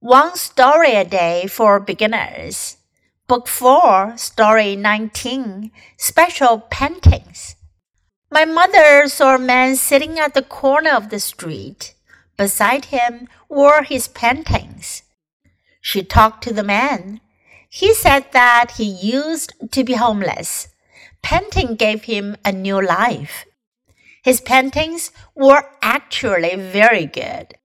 One Story a Day for Beginners. Book 4, Story 19 Special Paintings. My mother saw a man sitting at the corner of the street. Beside him were his paintings. She talked to the man. He said that he used to be homeless. Painting gave him a new life. His paintings were actually very good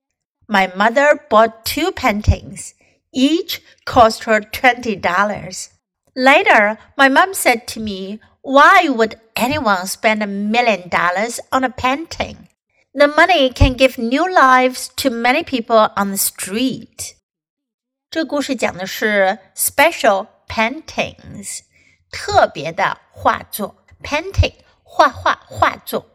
My mother bought two paintings. Each cost her $20. Later, my mom said to me, Why would anyone spend a million dollars on a painting? The money can give new lives to many people on the street. 这故事讲的是 special paintings，特别的画作。painting 画画画作。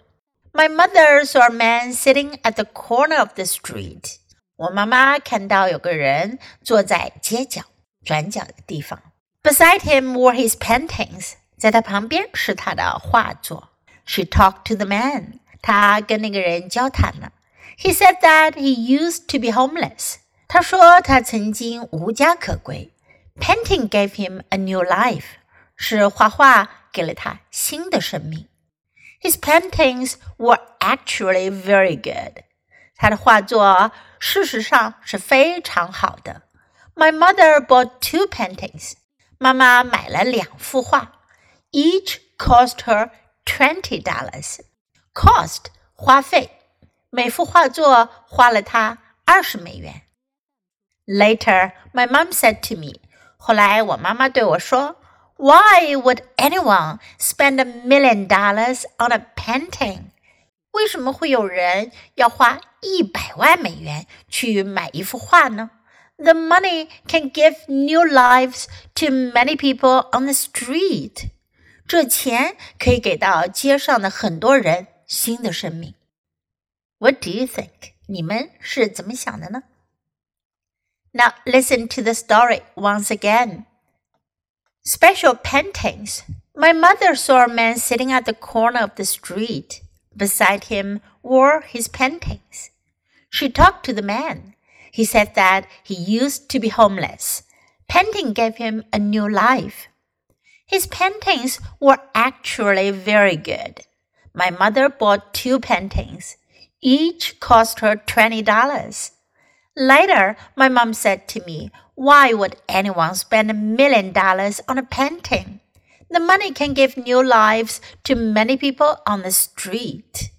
My mother saw a man sitting at the corner of the street. 我妈妈看到有个人坐在街角转角的地方。Beside him were his paintings，在他旁边是他的画作。She talked to the man，她跟那个人交谈了。He said that he used to be homeless，他说他曾经无家可归。Painting gave him a new life，是画画给了他新的生命。His paintings were actually very good，他的画作事实上是非常好的。My mother bought two paintings. 妈妈买了两幅画，each cost her twenty dollars. Cost 花费，每幅画作花了她二十美元。Later, my mom said to me. 后来我妈妈对我说，Why would anyone spend a million dollars on a painting? 为什么会有人要花一百万美元去买一幅画呢？The money can give new lives to many people on the street。这钱可以给到街上的很多人新的生命。What do you think？你们是怎么想的呢？Now listen to the story once again. Special paintings. My mother saw a man sitting at the corner of the street. Beside him were his paintings. She talked to the man. He said that he used to be homeless. Painting gave him a new life. His paintings were actually very good. My mother bought two paintings. Each cost her $20. Later, my mom said to me, Why would anyone spend a million dollars on a painting? The money can give new lives to many people on the street.